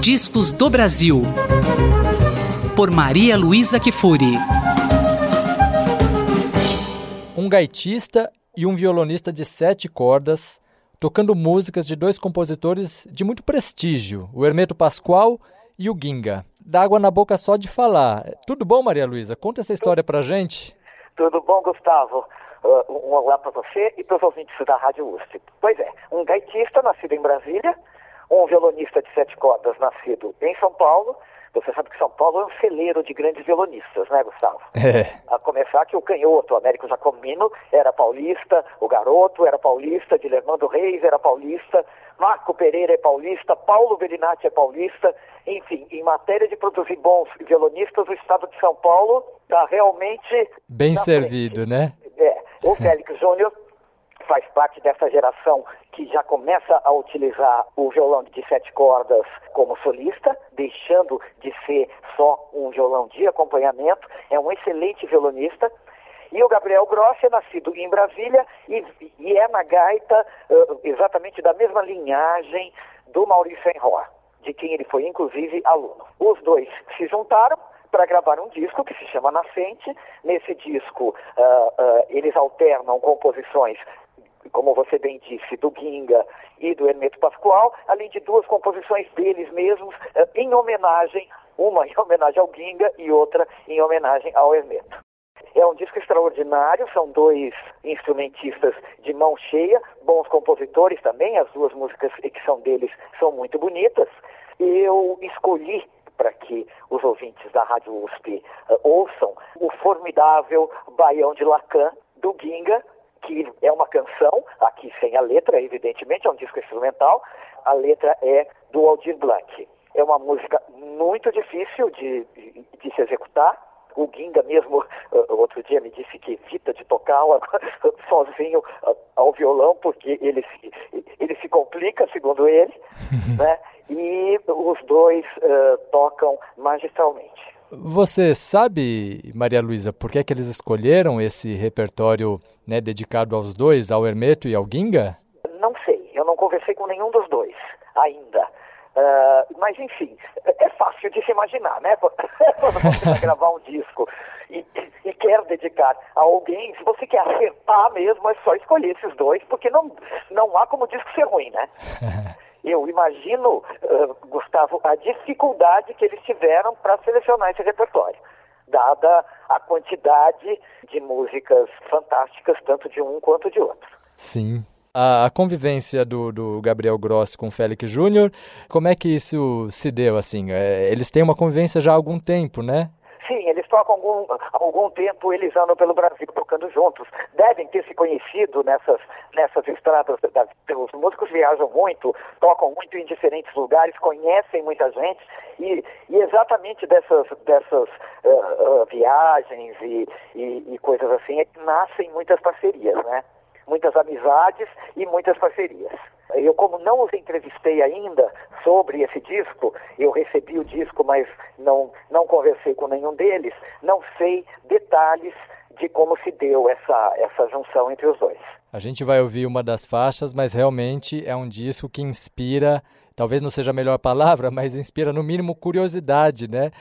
Discos do Brasil. Por Maria Luísa Kifuri. Um gaitista e um violonista de sete cordas, tocando músicas de dois compositores de muito prestígio, o Hermeto Pascoal e o Ginga. Dá água na boca só de falar. Tudo bom, Maria Luísa? Conta essa história pra gente. Tudo bom, Gustavo? Uh, um olá para você e para os ouvintes da Rádio USP. Pois é, um gaitista nascido em Brasília, um violonista de sete cordas nascido em São Paulo. Você sabe que São Paulo é um celeiro de grandes violonistas, né, Gustavo? É. A começar que o canhoto, o Américo Jacomino, era paulista, o garoto era paulista, Dilermando Reis era paulista, Marco Pereira é paulista, Paulo Bellinati é paulista. Enfim, em matéria de produzir bons violonistas, o estado de São Paulo está realmente. Bem servido, frente. né? É. O Félix Júnior faz parte dessa geração que já começa a utilizar o violão de sete cordas como solista, deixando de ser só um violão de acompanhamento. É um excelente violonista. E o Gabriel Grossi é nascido em Brasília e, e é na gaita uh, exatamente da mesma linhagem do Maurício Enroa, de quem ele foi inclusive aluno. Os dois se juntaram para gravar um disco que se chama Nascente. Nesse disco, uh, uh, eles alternam composições como você bem disse, do Ginga e do Hermeto Pascoal, além de duas composições deles mesmos em homenagem, uma em homenagem ao Ginga e outra em homenagem ao Hermeto. É um disco extraordinário, são dois instrumentistas de mão cheia, bons compositores também, as duas músicas que são deles são muito bonitas. Eu escolhi para que os ouvintes da Rádio USP uh, ouçam o formidável Baião de Lacan, do Ginga, que é uma canção, aqui sem a letra, evidentemente, é um disco instrumental. A letra é do Aldir Blanc. É uma música muito difícil de, de, de se executar. O Ginga mesmo, uh, outro dia, me disse que evita de tocar sozinho uh, ao violão, porque ele se, ele se complica, segundo ele, né? e os dois uh, tocam magistralmente. Você sabe, Maria Luísa, por que, é que eles escolheram esse repertório né, dedicado aos dois, ao Hermeto e ao Ginga? Não sei, eu não conversei com nenhum dos dois ainda. Uh, mas enfim, é fácil de se imaginar, né? Quando você vai gravar um disco e, e, quer dedicar a alguém, se você quer acertar mesmo, é só escolher esses dois, porque não, não há como o disco ser ruim, né? Eu imagino, uh, Gustavo, a dificuldade que eles tiveram para selecionar esse repertório, dada a quantidade de músicas fantásticas, tanto de um quanto de outro. Sim. A, a convivência do, do, Gabriel Gross com o Félix Júnior, como é que isso se deu assim? É, eles têm uma convivência já há algum tempo, né? Sim, eles tocam algum, algum tempo, eles andam pelo Brasil tocando juntos. Devem ter se conhecido nessas, nessas estradas da Os músicos viajam muito, tocam muito em diferentes lugares, conhecem muita gente e, e exatamente dessas, dessas uh, uh, viagens e, e, e coisas assim é que nascem muitas parcerias, né? Muitas amizades e muitas parcerias. Eu, como não os entrevistei ainda sobre esse disco, eu recebi o disco, mas não, não conversei com nenhum deles, não sei detalhes de como se deu essa, essa junção entre os dois. A gente vai ouvir uma das faixas, mas realmente é um disco que inspira, talvez não seja a melhor palavra, mas inspira no mínimo curiosidade, né?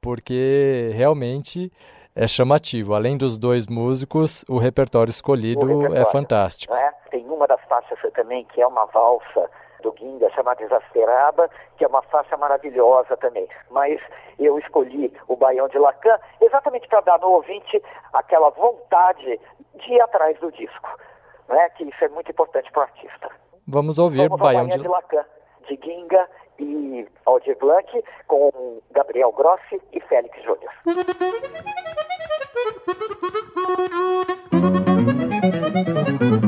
Porque realmente é chamativo. Além dos dois músicos, o repertório escolhido o repertório, é fantástico. É? Tem uma das faixas também que é uma valsa do Ginga chamada Exasperada, que é uma faixa maravilhosa também. Mas eu escolhi o Baião de Lacan exatamente para dar no ouvinte aquela vontade de ir atrás do disco, né? que isso é muito importante para o artista. Vamos ouvir Vamos Baião, de... de Lacan, de Ginga e Aldir Blanc, com Gabriel Grossi e Félix Júnior. Thank you.